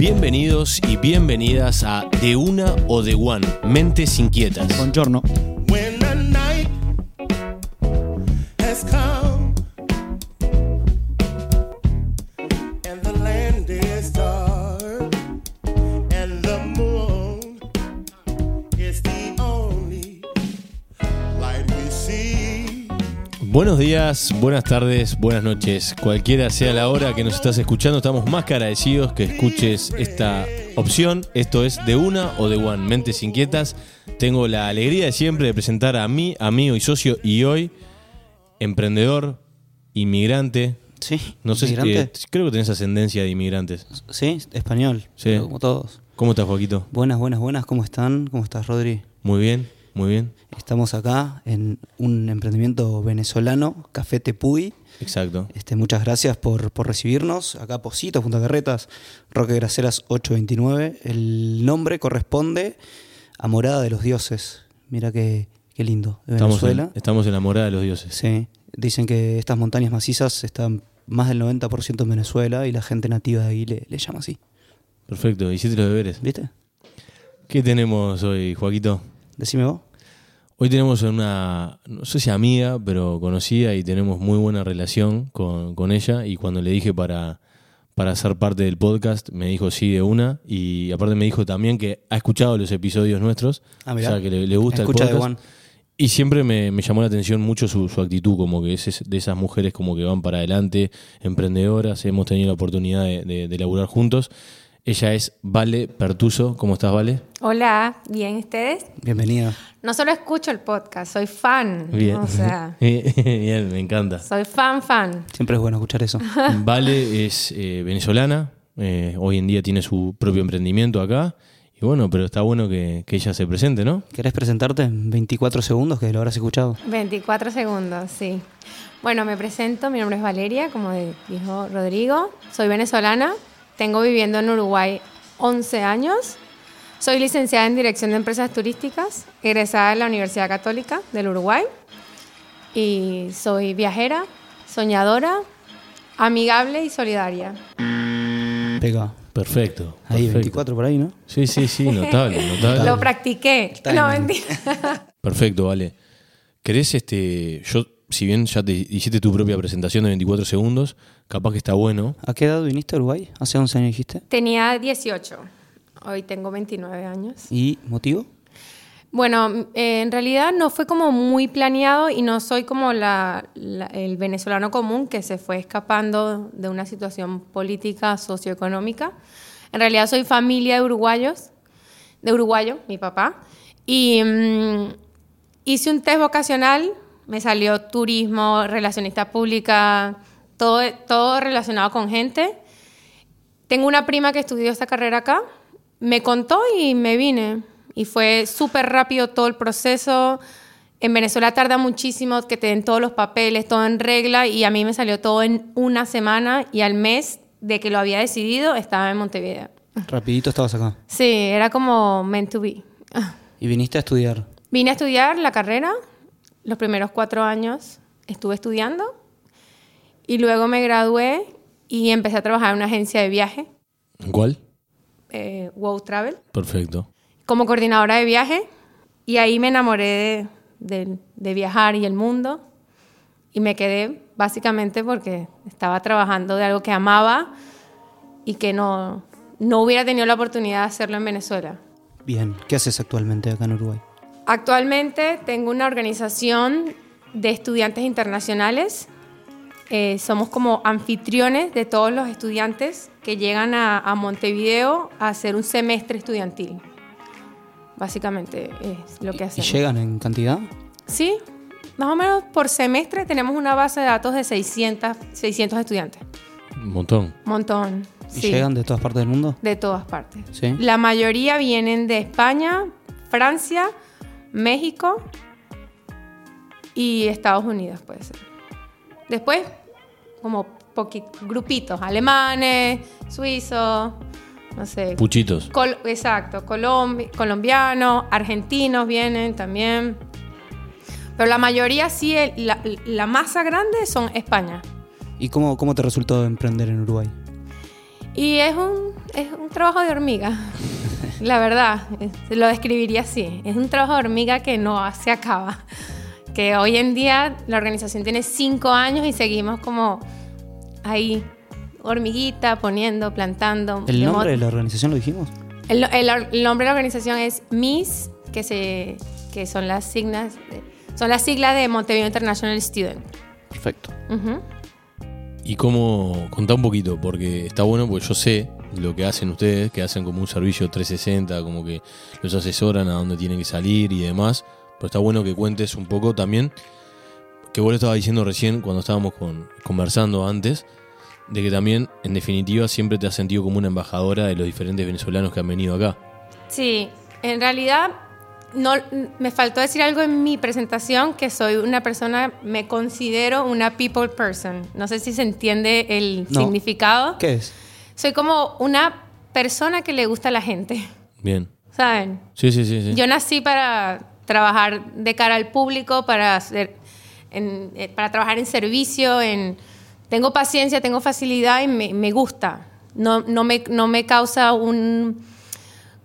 Bienvenidos y bienvenidas a De Una o De One, Mentes Inquietas. Buongiorno. Buenos días, buenas tardes, buenas noches. Cualquiera sea la hora que nos estás escuchando, estamos más que agradecidos que escuches esta opción. Esto es De Una o De One, Mentes Inquietas. Tengo la alegría de siempre de presentar a mí, amigo y socio, y hoy, emprendedor, inmigrante. Sí. No sé si ¿Inmigrante? eh, creo que tenés ascendencia de inmigrantes. Sí, español. Sí. Como todos. ¿Cómo estás, Joaquito? Buenas, buenas, buenas. ¿Cómo están? ¿Cómo estás, Rodri? Muy bien, muy bien. Estamos acá en un emprendimiento venezolano, Café Tepuy. Exacto. Este, muchas gracias por, por recibirnos. Acá Posito, Punta Carretas, Roque Graceras 829. El nombre corresponde a Morada de los Dioses. Mira qué, qué lindo. De Estamos Venezuela. en, estamos en la morada de los dioses. Sí. Dicen que estas montañas macizas están más del 90% en Venezuela y la gente nativa de ahí le, le llama así. Perfecto, hiciste los deberes. ¿Viste? ¿Qué tenemos hoy, Joaquito? Decime vos. Hoy tenemos una, no sé si amiga, pero conocida y tenemos muy buena relación con, con ella. Y cuando le dije para, para ser parte del podcast, me dijo sí de una. Y aparte me dijo también que ha escuchado los episodios nuestros. Ah, o mirá. sea, que le, le gusta Escucha el podcast. Y siempre me, me llamó la atención mucho su, su actitud, como que es es de esas mujeres como que van para adelante, emprendedoras. Hemos tenido la oportunidad de, de, de laburar juntos. Ella es Vale Pertuso. ¿Cómo estás, Vale? Hola, ¿bien ustedes? Bienvenida. No solo escucho el podcast, soy fan. Bien. O sea, Bien, me encanta. soy fan, fan. Siempre es bueno escuchar eso. Vale es eh, venezolana, eh, hoy en día tiene su propio emprendimiento acá. Y bueno, pero está bueno que, que ella se presente, ¿no? ¿Querés presentarte en 24 segundos que lo habrás escuchado? 24 segundos, sí. Bueno, me presento, mi nombre es Valeria, como dijo Rodrigo. Soy venezolana, tengo viviendo en Uruguay 11 años. Soy licenciada en Dirección de Empresas Turísticas, egresada de la Universidad Católica del Uruguay. Y soy viajera, soñadora, amigable y solidaria. Pega. Perfecto. Ahí, perfecto. 24 por ahí, ¿no? Sí, sí, sí, notable, notable. Lo practiqué. No, mentira. Perfecto, vale. ¿Querés, este, yo, si bien ya te hiciste tu propia presentación de 24 segundos, capaz que está bueno. ¿A qué edad viniste a Uruguay? ¿Hace 11 años dijiste? Tenía 18. Hoy tengo 29 años. ¿Y motivo? Bueno, eh, en realidad no fue como muy planeado y no soy como la, la- el venezolano común que se fue escapando de una situación política, socioeconómica. En realidad soy familia de uruguayos, de uruguayo, mi papá. Y mm, hice un test vocacional, me salió turismo, relacionista pública, todo, todo relacionado con gente. Tengo una prima que estudió esta carrera acá, me contó y me vine. Y fue súper rápido todo el proceso. En Venezuela tarda muchísimo que te den todos los papeles, todo en regla, y a mí me salió todo en una semana y al mes de que lo había decidido estaba en Montevideo. Rapidito estabas acá. Sí, era como meant to be. Y viniste a estudiar. Vine a estudiar la carrera, los primeros cuatro años estuve estudiando y luego me gradué y empecé a trabajar en una agencia de viaje, ¿Cuál? eh, Wow Travel, Perfecto. como coordinadora de viaje y ahí me enamoré de, de- de viajar y el mundo y me quedé básicamente porque estaba trabajando de algo que amaba y que no, no hubiera tenido la oportunidad de hacerlo en Venezuela. Bien. ¿Qué haces actualmente acá en Uruguay? Actualmente tengo una organización de estudiantes internacionales. Eh, somos como anfitriones de todos los estudiantes que llegan a, a Montevideo a hacer un semestre estudiantil. Básicamente es lo que ¿Y hacemos. llegan en cantidad? Sí, más o menos por semestre tenemos una base de datos de 600, 600 estudiantes. Un montón. Montón. ¿Y sí. llegan de todas partes del mundo? De todas partes. Sí. La mayoría vienen de España, Francia, México y Estados Unidos, puede ser. Después, como grupitos, alemanes, suizos, no sé. Puchitos. Col- exacto, colombi- colombianos, argentinos vienen también. Pero la mayoría sí, el- la, la masa grande son España. ¿Y cómo, cómo te resultó emprender en Uruguay? Y es un, es un trabajo de hormiga, la verdad, es- lo describiría así. Es un trabajo de hormiga que no se acaba. Que hoy en día la organización tiene cinco años y seguimos como ahí, hormiguita, poniendo, plantando. ¿El nombre de la organización lo dijimos? el, el- el nombre de la organización es MIS, que, se, que son, las signas, de- son las siglas de Montevideo International Student. Perfecto. Ujú. Y cómo, contá un poquito, porque está bueno, porque yo sé lo que hacen ustedes, que hacen como un servicio 360, como que los asesoran a dónde tienen que salir y demás. Pero está bueno que cuentes un poco también, que vos lo estabas diciendo recién cuando estábamos con- conversando antes, de que también, en definitiva, siempre te has sentido como una embajadora de los diferentes venezolanos que han venido acá. Sí, en realidad no, me faltó decir algo en mi presentación, que soy una persona, me considero una people person. No sé si se entiende el No. significado. ¿Qué es? Soy como una persona que le gusta a la gente, Bien. ¿saben? Sí, sí, sí. sí. Yo nací para trabajar de cara al público, para hacer, en- eh, para trabajar en servicio, en tengo paciencia, tengo facilidad y me, me gusta. No, no, me, no me causa un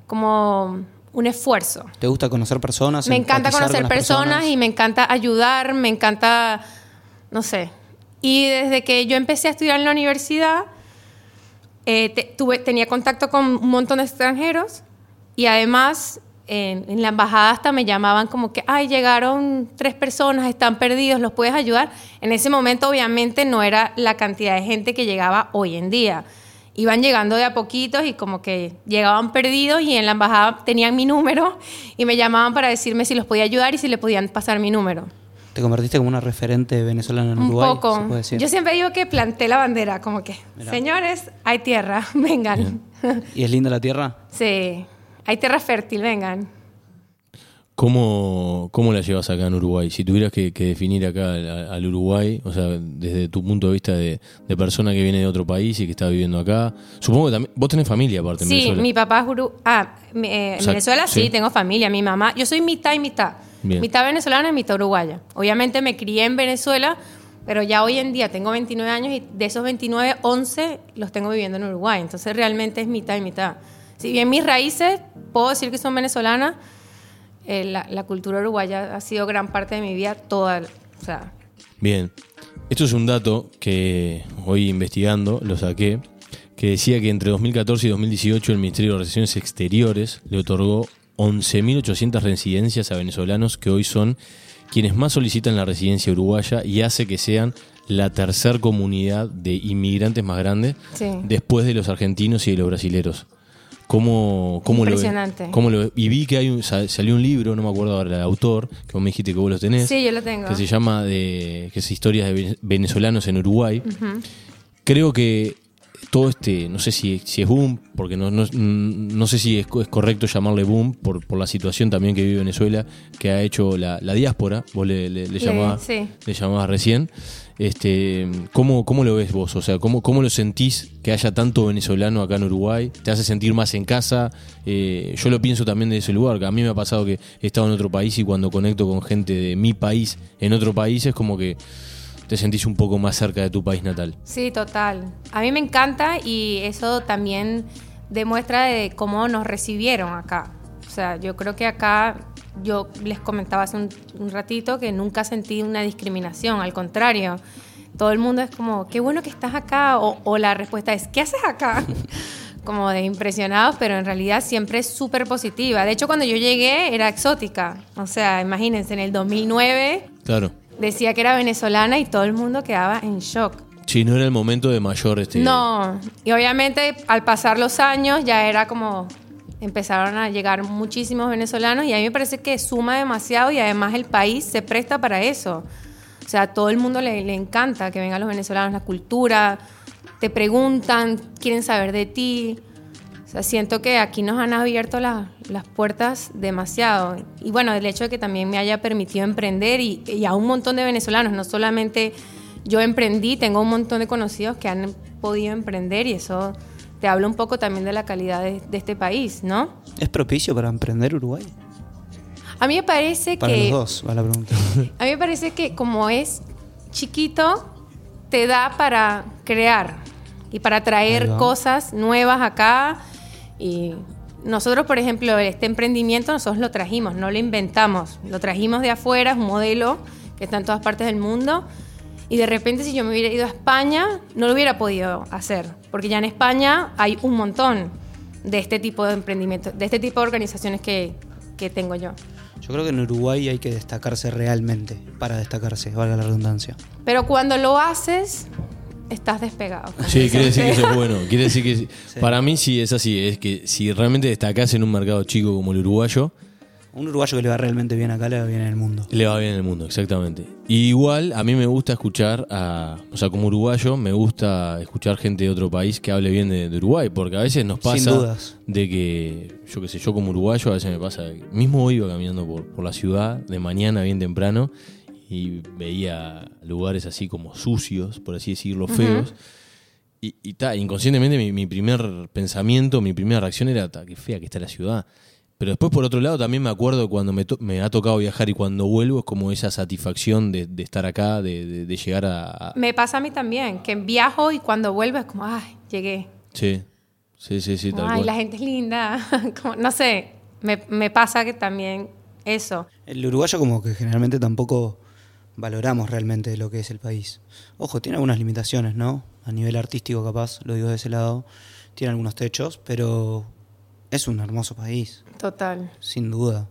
como un esfuerzo. ¿Te gusta conocer personas? Me encanta conocer con personas, y me encanta ayudar, me encanta, no sé. Y desde que yo empecé a estudiar en la universidad, eh, tuve, tenía contacto con un montón de extranjeros y además en, en la embajada hasta me llamaban como que, ay, llegaron tres personas, están perdidos, ¿los puedes ayudar? En ese momento obviamente no era la cantidad de gente que llegaba hoy en día. Iban llegando de a poquitos y como que llegaban perdidos y en la embajada tenían mi número y me llamaban para decirme si los podía ayudar y si le podían pasar mi número. Te convertiste como una referente venezolana en Un Uruguay, poco. se puede decir. Yo siempre digo que planté la bandera, como que, Mirá. señores, hay tierra, vengan. ¿Y es linda la tierra? sí, hay tierra fértil, vengan. ¿Cómo, ¿Cómo la llevas acá en Uruguay? Si tuvieras que, que definir acá al, al Uruguay, o sea, desde tu punto de vista de, de persona que viene de otro país y que está viviendo acá, supongo que también, vos tenés familia aparte en Sí, Venezuela. mi papá es Uru- Ah, eh, en Venezuela sí. sí. tengo familia. Mi mamá, yo soy mitad y mitad. Bien. Mitad venezolana y mitad uruguaya. Obviamente me crié en Venezuela, pero ya hoy en día tengo 29 años y de esos 29, 11 los tengo viviendo en Uruguay. Entonces realmente es mitad y mitad. Si bien mis raíces, puedo decir que son venezolanas, eh, la, la cultura uruguaya ha sido gran parte de mi vida toda. O sea, Bien. Esto es un dato que hoy investigando lo saqué, que decía que entre 2014 y 2018 el Ministerio de Relaciones Exteriores le otorgó 11.800 residencias a venezolanos que hoy son quienes más solicitan la residencia uruguaya y hace que sean la tercer comunidad de inmigrantes más grande Sí. después de los argentinos y de los brasileros. ¿Cómo, cómo lo? Impresionante. ¿Cómo lo? Y vi que hay un- sa- salió un libro, no me acuerdo ahora el autor, que vos me dijiste que vos lo tenés sí, yo lo tengo. que se llama de que es historias de vene- venezolanos en Uruguay. Creo que todo este, no sé si, si es boom, porque no, no, no sé si es, es correcto llamarle boom por, por la situación también que vive Venezuela, que ha hecho la, la diáspora, vos le, le, le Le- llamabas, sí. le llamabas recién. Este, ¿cómo, ¿Cómo lo ves vos? O sea, ¿cómo, ¿cómo lo sentís que haya tanto venezolano acá en Uruguay? ¿Te hace sentir más en casa? Eh, yo lo pienso también de ese lugar, que a mí me ha pasado que he estado en otro país y cuando conecto con gente de mi país en otro país es como que te sentís un poco más cerca de tu país natal. Sí, total. A mí me encanta y eso también demuestra de cómo nos recibieron acá. O sea, yo creo que acá, yo les comentaba hace un, un ratito que nunca sentí una discriminación, al contrario. Todo el mundo es como, qué bueno que estás acá, o, o la respuesta es, ¿qué haces acá? como de impresionados, pero en realidad siempre es súper positiva. De hecho, cuando yo llegué era exótica. O sea, imagínense, en el 2009 Claro. Decía que era venezolana y todo el mundo quedaba en shock. Sí, no era el momento de mayor este. No, y obviamente al pasar los años ya era como empezaron a llegar muchísimos venezolanos y a mí me parece que suma demasiado y además el país se presta para eso. O sea, a todo el mundo le, le encanta que vengan los venezolanos, la cultura, te preguntan, quieren saber de ti. Sea, siento que aquí nos han abierto la- las puertas demasiado. Y bueno, el hecho de que también me haya permitido emprender y, y a un montón de venezolanos, no solamente yo emprendí, tengo un montón de conocidos que han podido emprender y eso te habla un poco también de la calidad de, de este país, ¿no? ¿Es propicio para emprender Uruguay? A mí me parece Para que... los dos, va la pregunta. A mí me parece que como es chiquito, te da para crear y para traer cosas nuevas acá. Y nosotros, por ejemplo, este emprendimiento nosotros lo trajimos, no lo inventamos, lo trajimos de afuera, es un modelo que está en todas partes del mundo. Y de repente si yo me hubiera ido a España, no lo hubiera podido hacer, porque ya en España hay un montón de este tipo de emprendimientos, de este tipo de organizaciones que, que tengo yo. Yo creo que en Uruguay hay que destacarse realmente, para destacarse, valga la redundancia. Pero cuando lo haces, estás despegado. Sí, quiere decir que eso es bueno. Quiere decir que para mí sí es así. Es que si realmente destacás en un mercado chico como el uruguayo, Un uruguayo que le va realmente bien acá, le va bien en el mundo. le va bien en el mundo, exactamente. Y igual a mí me gusta escuchar a. O sea, como uruguayo, me gusta escuchar gente de otro país que hable bien de, de Uruguay. Porque a veces nos Sin pasa dudas. de que, yo qué sé, yo como uruguayo, a veces me pasa. Mismo hoy iba caminando por, por la ciudad de mañana, bien temprano, y veía lugares así como sucios, por así decirlo, feos. Y, y ta, inconscientemente mi, mi primer pensamiento, mi primera reacción era, ta, qué fea que está la ciudad. Pero después, por otro lado, también me acuerdo cuando me, to- me ha tocado viajar y cuando vuelvo, es como esa satisfacción de, de estar acá, de, de- de llegar a... a- Me pasa a mí también, que viajo y cuando vuelvo es como, ay, llegué. Sí, sí, sí, sí, tal ay, cual. la gente es linda. Como, no sé, me, me pasa que también eso. El uruguayo como que generalmente tampoco valoramos realmente lo que es el país. Ojo, tiene algunas limitaciones, ¿no? A nivel artístico capaz, lo digo de ese lado, tiene algunos techos, pero es un hermoso país, Total, sin duda.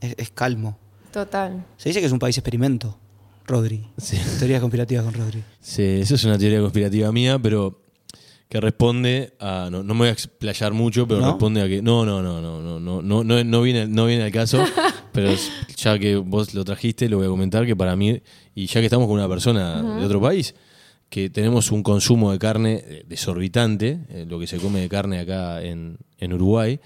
Es, es calmo. total. Se dice que es un país experimento, Rodri. Sí. Teorías conspirativas con Rodri. Sí, eso es una teoría conspirativa mía, pero que responde a. No, no me voy a explayar mucho, pero ¿No? responde a que. No, no, no, no, no, no, no, no, no viene, no viene al caso. pero ya que vos lo trajiste, lo voy a comentar que para mí, y ya que estamos con una persona de otro país, que tenemos un consumo de carne eh, desorbitante, eh, lo que se come de carne acá en, en Uruguay.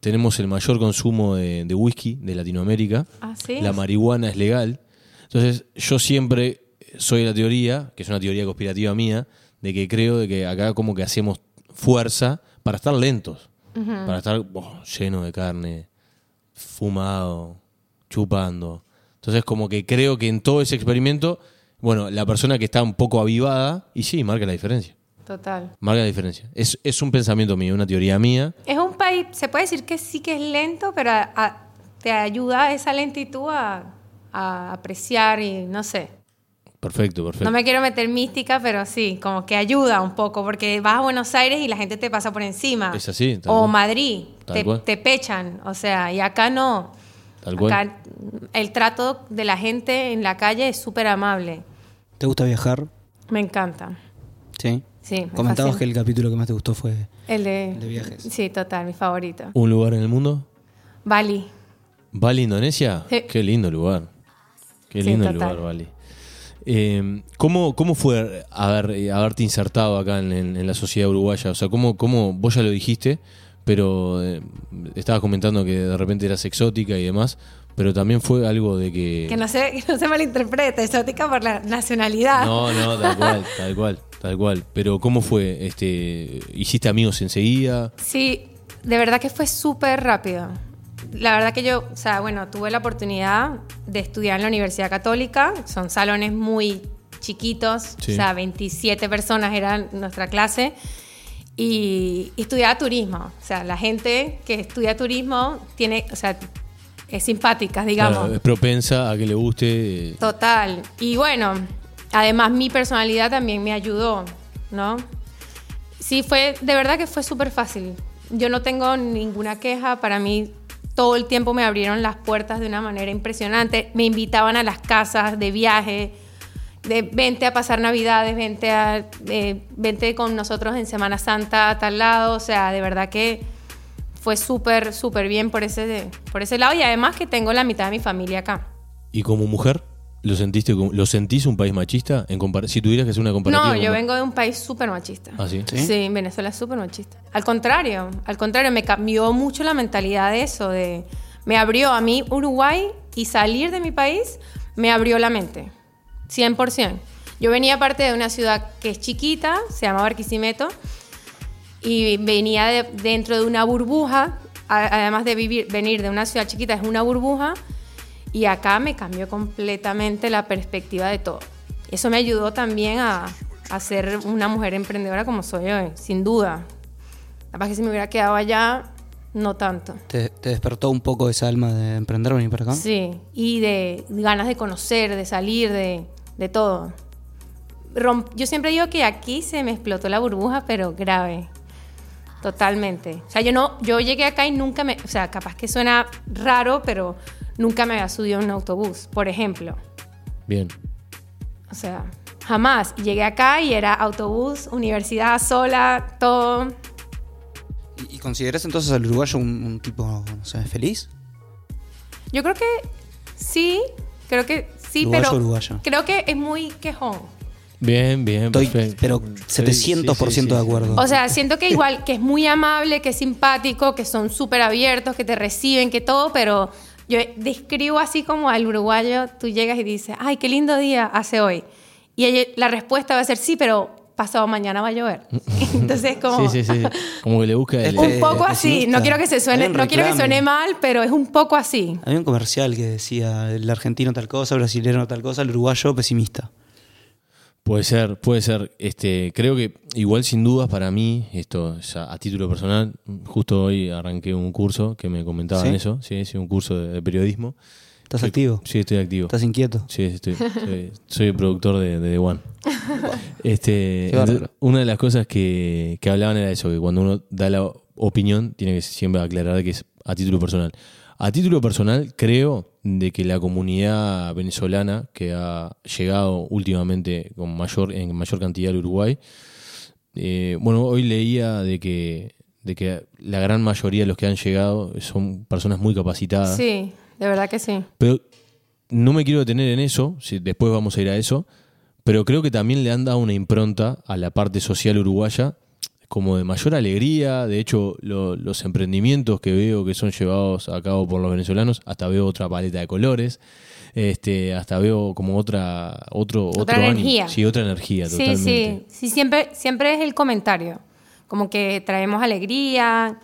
Tenemos el mayor consumo de, de whisky de Latinoamérica. ¿Ah, sí? La marihuana es legal. Entonces, yo siempre soy de la teoría, que es una teoría conspirativa mía, de que creo de que acá como que hacemos fuerza para estar lentos, para estar oh, lleno de carne, fumado, chupando. Entonces, como que creo que en todo ese experimento, bueno, la persona que está un poco avivada, y sí, marca la diferencia. Total. Marca la diferencia. Es, es un pensamiento mío, una teoría mía. Es un país, se puede decir que sí que es lento, pero a- a- te ayuda esa lentitud a, a apreciar y no sé. Perfecto, perfecto. No me quiero meter mística, pero sí, como que ayuda un poco, porque vas a Buenos Aires y la gente te pasa por encima. Es así, tal O cual. Madrid, Tal te, cual. te pechan, o sea, y acá no. Tal cual. Acá el trato de la gente en la calle es súper amable. ¿Te gusta viajar? Me encanta. Sí. Sí, me Comentabas que el capítulo que más te gustó fue El de, de viajes. Sí, total, mi favorito. ¿Un lugar en el mundo? Bali. ¿Bali, Indonesia? Sí. Qué lindo lugar. Qué Sí, lindo total. lugar, Bali. Eh, ¿cómo, ¿Cómo fue haber, eh, haberte insertado acá en, en- en la sociedad uruguaya? O sea, ¿cómo, cómo, vos ya lo dijiste, pero eh, estabas comentando que de repente eras exótica y demás, pero también fue algo de que... Que no se, que no se malinterprete, exótica por la nacionalidad. No, no, tal cual, tal cual, tal cual. Pero ¿cómo fue? Este, ¿Hiciste amigos enseguida? Sí, de verdad que fue súper rápido. La verdad que yo, o sea, bueno, tuve la oportunidad de estudiar en la Universidad Católica. Son salones muy chiquitos, Sí. o sea, 27 personas eran nuestra clase. Y, y estudiaba turismo. O sea, la gente que estudia turismo tiene, o sea, es simpática, digamos. Claro, es propensa a que le guste... eh, Total. Y bueno, además mi personalidad también me ayudó, ¿no? Sí, fue, de verdad que fue súper fácil. Yo no tengo ninguna queja. Para mí, todo el tiempo me abrieron las puertas de una manera impresionante. Me invitaban a las casas de viaje, de vente a pasar Navidades, vente, a, eh, vente con nosotros en Semana Santa a tal lado. O sea, de verdad que fue súper, súper bien por ese, por ese lado. Y además que tengo la mitad de mi familia acá. ¿Y como mujer? ¿Lo sentiste lo sentís un país machista? En si tuvieras que hacer una comparativa. No, yo vengo de un país súper machista. ¿Ah, sí? ¿Sí? Sí, en Venezuela es súper machista. Al contrario, al contrario, me cambió mucho la mentalidad de eso, de me abrió a mí Uruguay y salir de mi país me abrió la mente, 100%. Yo venía parte de una ciudad que es chiquita, se llama Barquisimeto, y venía de- dentro de una burbuja, a- además de vivir, venir de una ciudad chiquita, es una burbuja, y acá me cambió completamente la perspectiva de todo. Eso me ayudó también a, a ser una mujer emprendedora como soy hoy, sin duda. Capaz que si me hubiera quedado allá, no tanto. ¿Te, te despertó un poco esa alma de emprender venir para acá? Sí, y de ganas de conocer, de salir, de, de todo. Romp- yo siempre digo que aquí se me explotó la burbuja, pero grave. Totalmente. O sea, yo no, yo llegué acá y nunca me, o sea, capaz que suena raro, pero nunca me había subido a un autobús, por ejemplo. Bien. O sea, jamás. Llegué acá y era autobús, universidad sola, todo. ¿Y, y consideras entonces al uruguayo un, un tipo, no sé, feliz? Yo creo que sí, creo que sí, Uruguayo, pero uruguaya. creo que es muy quejón. Bien, bien, Estoy, perfecto. pero Sí, 700% sí, sí, sí. de acuerdo. O sea, siento que igual, que es muy amable, que es simpático, que son súper abiertos, que te reciben, que todo, pero yo describo así como al uruguayo, tú llegas y dices, ay, qué lindo día hace hoy. Y la respuesta va a ser, sí, pero pasado mañana va a llover. Entonces, como... Sí, sí, sí. Como que le busca el... Un poco así, no quiero que se suene, no quiero que suene mal, pero es un poco así. Había un comercial que decía el argentino tal cosa, el brasileño tal cosa, el uruguayo pesimista. Puede ser, puede ser. Este, creo que igual sin dudas para mí, esto es a, a título personal, justo hoy arranqué un curso que me comentaban ¿Sí? eso, sí, sí, un curso de, de periodismo. ¿Estás Sí, activo? Sí, estoy activo. ¿Estás inquieto? Sí, estoy, soy, soy el productor de, de The One. Este, entonces, una de las cosas que, que hablaban era eso, que cuando uno da la opinión tiene que siempre aclarar que es a título personal. A título personal creo de que la comunidad venezolana que ha llegado últimamente con mayor, en mayor cantidad al Uruguay, eh, bueno, hoy leía de que, de que la gran mayoría de los que han llegado son personas muy capacitadas. Sí, de verdad que sí. Pero no me quiero detener en eso, si después vamos a ir a eso, pero creo que también le han dado una impronta a la parte social uruguaya como de mayor alegría. De hecho, lo- los emprendimientos que veo que son llevados a cabo por los venezolanos, hasta veo otra paleta de colores, este, hasta veo como otra, otro, Otra otro ánimo. energía. Sí, otra energía, Sí, totalmente. sí, sí, siempre, siempre es el comentario, como que traemos alegría.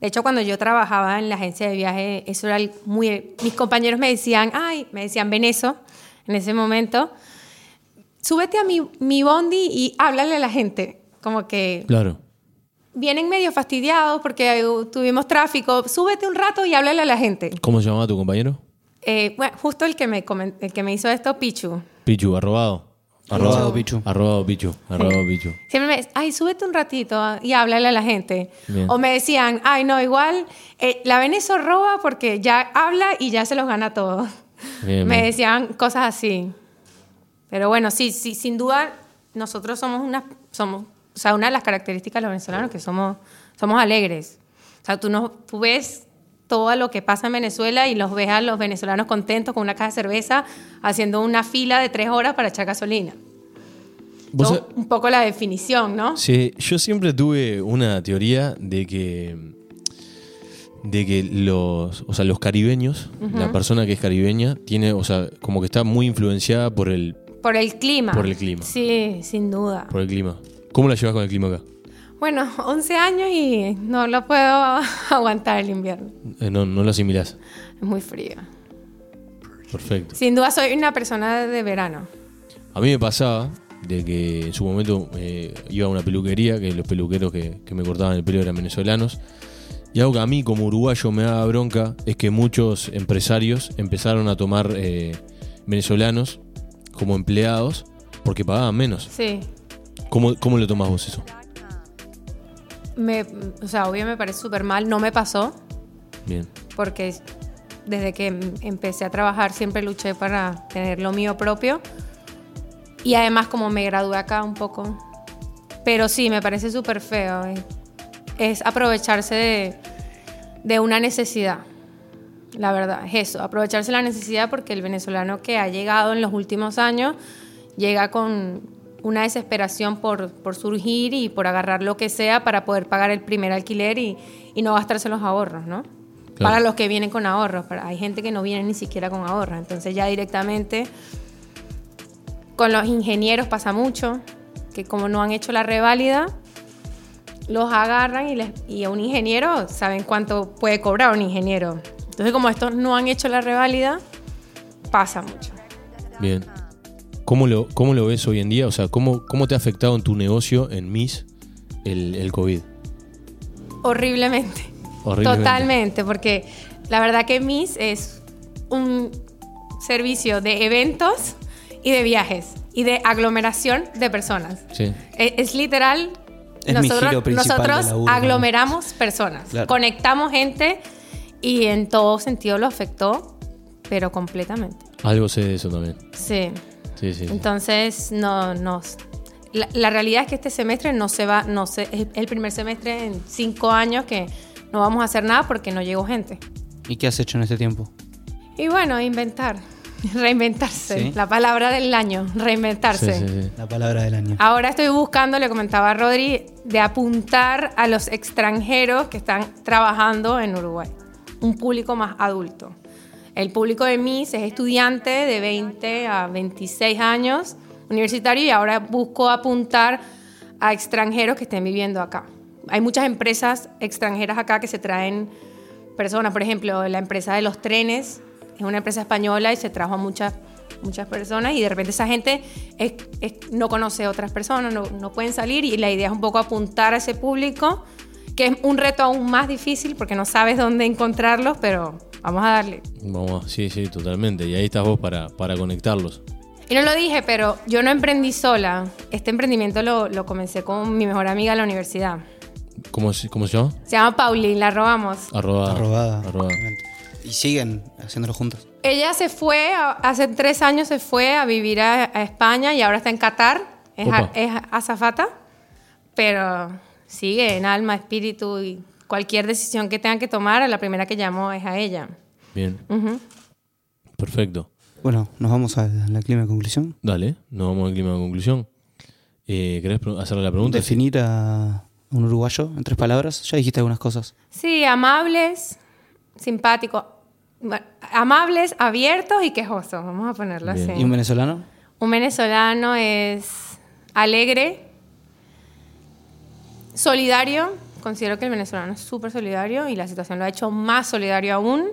De hecho, cuando yo trabajaba en la agencia de viaje, eso era muy... Mis compañeros me decían, ay, me decían Venezo en ese momento, súbete a mi, mi bondi y háblale a la gente. Como que Claro. vienen medio fastidiados porque tuvimos tráfico, súbete un rato y háblale a la gente. ¿Cómo se llamaba tu compañero? Eh, bueno, justo el que, me el que me hizo esto, Pichu. Pichu, arrobado. Arrobado Pichu. Arrobado Pichu. Arrobado Pichu. Siempre me decían, ay, súbete un ratito y háblale a la gente. Bien. O me decían, ay, no, igual, eh, la Venezo roba porque ya habla y ya se los gana todos. Bien, me bien. decían cosas así. Pero bueno, sí, sí, sin duda, nosotros somos una, somos, o sea, una de las características de los venezolanos que somos, somos alegres. O sea, tú, no, tú ves todo lo que pasa en Venezuela y los ves a los venezolanos contentos con una caja de cerveza haciendo una fila de tres horas para echar gasolina. ¿Vos Son sab- un poco la definición, ¿no? Sí, yo siempre tuve una teoría de que de que los, o sea, los caribeños, la persona que es caribeña tiene, o sea, como que está muy influenciada por el Por el clima. Por el clima. Sí, sin duda. por el clima. ¿Cómo la llevas con el clima acá? Bueno, 11 años y no lo puedo aguantar el invierno. Eh, no, no lo asimilás. Es muy frío. Perfecto. Sin duda soy una persona de verano. A mí me pasaba de que en su momento eh, iba a una peluquería, que los peluqueros que, que me cortaban el pelo eran venezolanos. Y algo que a mí como uruguayo me daba bronca es que muchos empresarios empezaron a tomar eh, venezolanos como empleados porque pagaban menos. Sí. ¿Cómo, cómo lo tomás vos eso? Me, o sea, obvio me parece súper mal. No me pasó Bien. porque desde que em- empecé a trabajar siempre luché para tener lo mío propio. Y además como me gradué acá un poco. Pero sí, me parece súper feo. Es, es aprovecharse de, de una necesidad. La verdad, es eso, aprovecharse la necesidad porque el venezolano que ha llegado en los últimos años llega con una desesperación por, por surgir y por agarrar lo que sea para poder pagar el primer alquiler y, y no gastarse los ahorros, ¿no? Claro. Para los que vienen con ahorros, para- hay gente que no viene ni siquiera con ahorros, entonces ya directamente con los ingenieros pasa mucho, que como no han hecho la reválida, los agarran y, les, y a un ingeniero saben cuánto puede cobrar un ingeniero. Entonces, como estos no han hecho la reválida, pasa mucho. Bien. ¿Cómo lo, ¿cómo lo ves hoy en día? O sea, ¿cómo, cómo te ha afectado en tu negocio, en MIS, el, el COVID? Horriblemente. Horriblemente. Totalmente, porque la verdad que MIS es un servicio de eventos y de viajes y de aglomeración de personas. Sí. Es, es literal, Es mi nosotros, aglomeramos personas, Claro. conectamos gente y en todo sentido lo afectó, pero completamente. Algo sé de eso también. Sí. Sí, sí. Entonces, no, no. La, la realidad es que este semestre no se va, no se, es el primer semestre en cinco años que no vamos a hacer nada porque no llegó gente. ¿Y qué has hecho en este tiempo? Y bueno, inventar, reinventarse, Sí. la palabra del año, Sí, reinventarse. sí, sí. La palabra del año. Ahora estoy buscando, le comentaba a Rodri, de apuntar a los extranjeros que están trabajando en Uruguay, un público más adulto. El público de MIS es estudiante de 20 a 26 años, universitario, y ahora busco apuntar a extranjeros que estén viviendo acá. Hay muchas empresas extranjeras acá que se traen personas, por ejemplo, la empresa de los trenes es una empresa española y se trajo a muchas, muchas personas y de repente esa gente no conoce a otras personas, no, no pueden salir y la idea es un poco apuntar a ese público, que es un reto aún más difícil porque no sabes dónde encontrarlos, pero vamos a darle. Vamos, sí, sí, totalmente. Y ahí estás vos para, para conectarlos. Y no lo dije, pero yo no emprendí sola. Este emprendimiento lo, lo comencé con mi mejor amiga en la universidad. ¿Cómo, se- cómo se llama? Se llama Pauline, la robamos. Arroba. Arrobada. arroba. Y siguen haciéndolo juntos. Ella se fue, hace tres años se fue a vivir a, a España y ahora está en Qatar. Es, a- es azafata, pero sigue en alma, espíritu y cualquier decisión que tengan que tomar, a la primera que llamo es a ella. Bien. Perfecto. Bueno, nos vamos a la clima de conclusión. Dale, nos vamos al clima de conclusión. Eh, ¿Querés hacerle la pregunta? Definir a un uruguayo en tres palabras. Ya dijiste algunas cosas. Sí, amables, simpáticos, amables, abiertos y quejosos, vamos a ponerlo Bien. así. ¿Y un venezolano? Un venezolano es alegre, solidario. Considero que el venezolano es súper solidario y la situación lo ha hecho más solidario aún.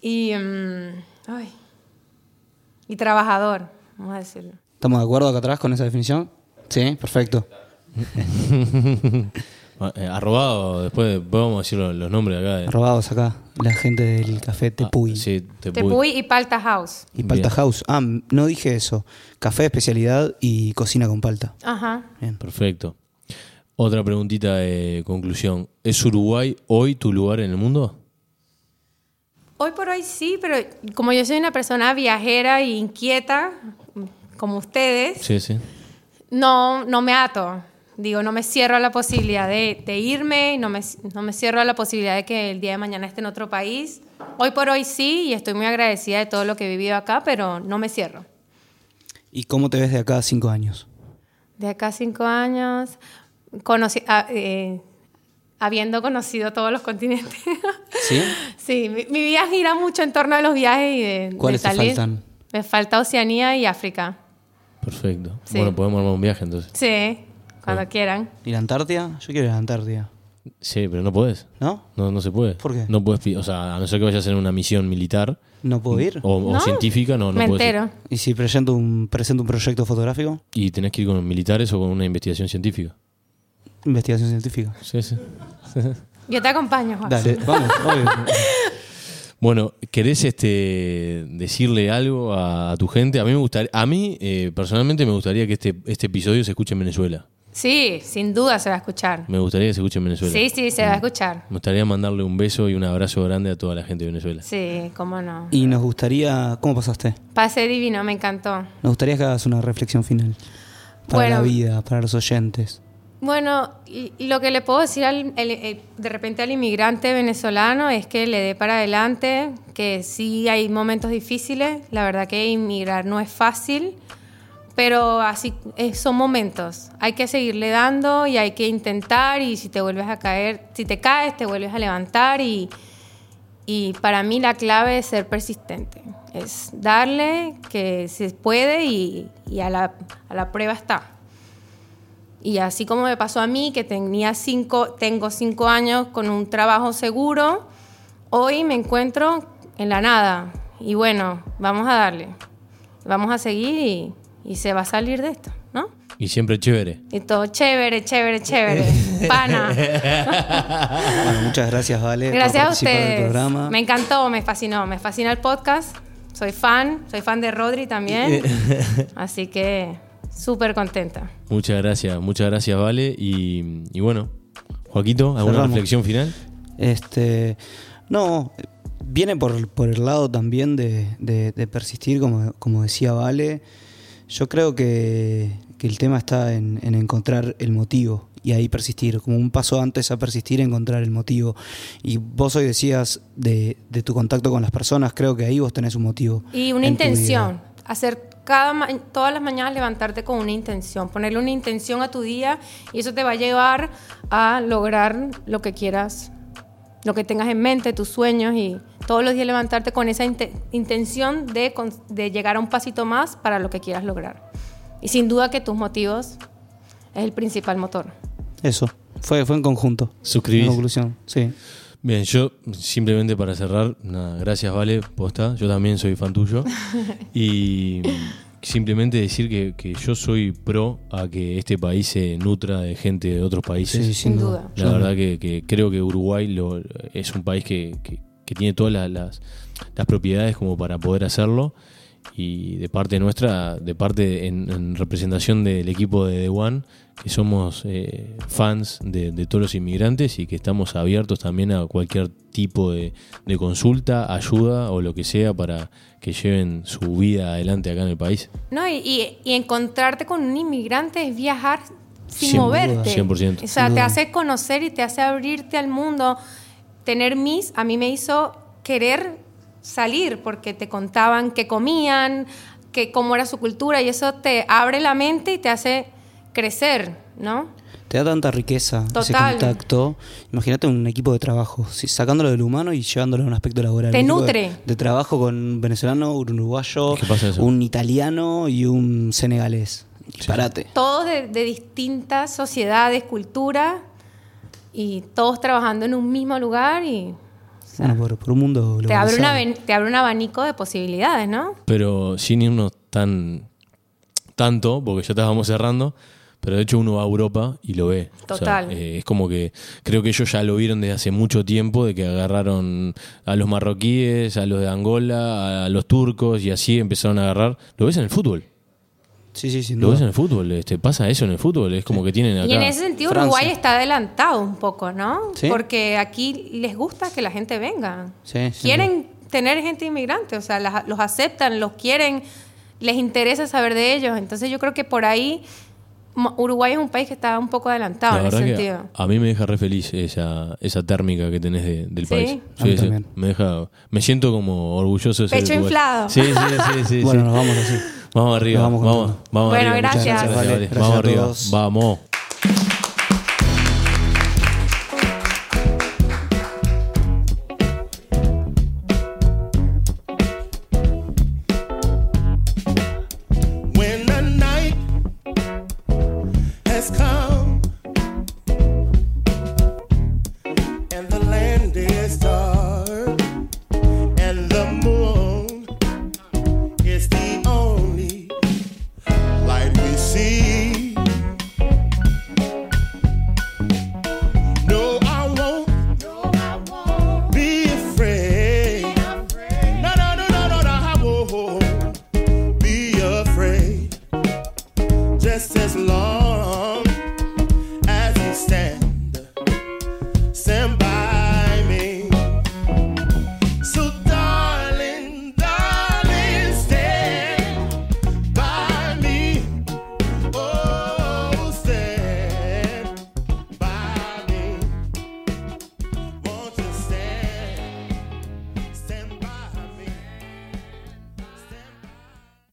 Y, ay, y trabajador, vamos a decirlo. ¿Estamos de acuerdo acá atrás con esa definición? Sí, perfecto. Ah, eh, arrobado, después, vamos a decir los, los nombres acá. de- Robados acá, la gente del café Tepuy. Ah, sí, Tepuy. Tepuy y Palta House. Y Palta Bien. House. Ah, no dije eso. Café de especialidad y cocina con palta. Ajá. Bien. Perfecto. Otra preguntita de conclusión. ¿Es Uruguay hoy tu lugar en el mundo? Hoy por hoy sí, pero como yo soy una persona viajera e inquieta, como ustedes, Sí, sí. no, no me ato. Digo, no me cierro a la posibilidad de, de irme, no me, no me cierro a la posibilidad de que el día de mañana esté en otro país. Hoy por hoy sí, y estoy muy agradecida de todo lo que he vivido acá, pero no me cierro. ¿Y cómo te ves de acá a cinco años? De acá a cinco años, conocí, ah, eh, habiendo conocido todos los continentes. ¿Sí? sí, mi, mi vida gira mucho en torno a los viajes y de, de ¿Cuáles te salir. faltan? Me falta Oceanía y África. Perfecto. Sí. Bueno, podemos armar un viaje entonces. Sí, cuando quieran. ¿Y la Antártida? Yo quiero ir a la Antártida. Sí, pero no podés. ¿No? No, no se puede. ¿Por qué? No puedes, o sea, a no ser que vayas en una misión militar ¿No puedo ir? o, o No, científica, no, no me puedes ir. entero. ¿Y si presento un, presento un proyecto fotográfico? Y tenés que ir con militares o con una investigación científica. Investigación científica. Sí, sí. Yo te acompaño, Juan. Dale, vamos, obvio. Bueno, ¿querés este, decirle algo a, a tu gente? A mí me gustaría, a mí eh, personalmente me gustaría que este, este episodio se escuche en Venezuela. Sí, sin duda se va a escuchar. Me gustaría que se escuche en Venezuela. Sí, sí, se va a escuchar. Me gustaría mandarle un beso y un abrazo grande a toda la gente de Venezuela. Sí, cómo no. Y nos gustaría... ¿Cómo pasaste? Pase divino, me encantó. Nos gustaría que hagas una reflexión final. Para Bueno. la vida, para los oyentes. Bueno, lo que le puedo decir al, el- de repente al inmigrante venezolano es que le dé para adelante, que sí hay momentos difíciles, la verdad que inmigrar no es fácil, pero así eh, son momentos. Hay que seguirle dando y hay que intentar y si te vuelves a caer, si te caes, te vuelves a levantar y, y para mí la clave es ser persistente, es darle que se puede y, y a, la, a la prueba está. Y así como me pasó a mí, que tenía cinco, tengo cinco años con un trabajo seguro, hoy me encuentro en la nada. Y bueno, vamos a darle. vamos a seguir y, y se va a salir de esto, ¿no? Y siempre chévere. Y todo chévere, chévere, chévere. Pana. Bueno, muchas gracias, Vale. por Gracias a participar del ustedes. programa. Me encantó, me fascinó. Me fascina el podcast. Soy fan, soy fan de Rodri también. Así que súper contenta. Muchas gracias, muchas gracias, Vale. Y, y bueno, Joaquito, ¿alguna Cerramos. reflexión final? Este, no, viene por, por el lado también de, de- de persistir, como, como decía Vale. Yo creo que, que el tema está en, en encontrar el motivo y ahí persistir, como un paso antes a persistir, encontrar el motivo. Y vos hoy decías de, de tu contacto con las personas, creo que ahí vos tenés un motivo. Y una intención. Hacer cada ma- todas las mañanas levantarte con una intención. Ponerle una intención a tu día y eso te va a llevar a lograr lo que quieras, lo que tengas en mente, tus sueños y todos los días levantarte con esa inte- intención de, con- de llegar a un pasito más para lo que quieras lograr. Y sin duda que tus motivos es el principal motor. Eso, fue, fue en conjunto. Suscribís. En conclusión, sí. Bien, yo simplemente para cerrar, nada, gracias Vale, posta, yo también soy fan tuyo. y simplemente decir que, que yo soy pro a que este país se nutra de gente de otros países. Sí, Sin duda. La verdad que, que creo que Uruguay lo, es un país que, que- tiene todas la- las, las propiedades como para poder hacerlo. Y de parte nuestra, de parte en, en representación del equipo de The One, que somos eh, fans de, de todos los inmigrantes y que estamos abiertos también a cualquier tipo de, de consulta, ayuda o lo que sea para que lleven su vida adelante acá en el país. No, y, y- y encontrarte con un inmigrante es viajar sin Sin moverte. duda. 100%. O sea, te hace conocer y te hace abrirte al mundo. Tener Miss a mí me hizo querer salir porque te contaban qué comían, que cómo era su cultura y eso te abre la mente y te hace crecer, ¿no? Te da tanta riqueza ese contacto. Imagínate un equipo de trabajo, sí, sacándolo del humano y llevándolo a un aspecto laboral. Te nutre. De, de trabajo con un venezolano, un uruguayo, un italiano y un senegalés. Disparate. Todos de, de distintas sociedades, culturas y todos trabajando en un mismo lugar y Bueno, por, por un mundo te abre, una, te abre un abanico de posibilidades, ¿no? pero sin irnos tan tanto, porque ya estábamos cerrando, pero de hecho uno va a Europa y lo ve. O sea, Total. eh, es como que creo que ellos ya lo vieron desde hace mucho tiempo, de que agarraron a los marroquíes, a los de Angola, a los turcos y así empezaron a agarrar. Lo ves en el fútbol. Sí, sí, sin Lo ves en el fútbol. Este, pasa eso en el fútbol. Es como que tienen acá. Y en ese sentido Francia. Uruguay está adelantado un poco, ¿no? ¿Sí? Porque aquí les gusta que la gente venga. Sí, quieren tener gente inmigrante, o sea, las- los aceptan, los quieren, les interesa saber de ellos. Entonces yo creo que por ahí Uruguay es un país que está un poco adelantado La en ese sentido. a mí me deja re feliz esa, esa térmica que tenés de- del Sí. país. A mí Sí, sí. también. Me deja, me siento como orgulloso de ser Pecho uruguayo. inflado. Sí, sí, sí, sí, Bueno, nos vamos así. Vamos arriba, vamos vamos, vamos. Bueno, arriba. Muchas gracias. Vale. Gracias Vamos arriba, vamos.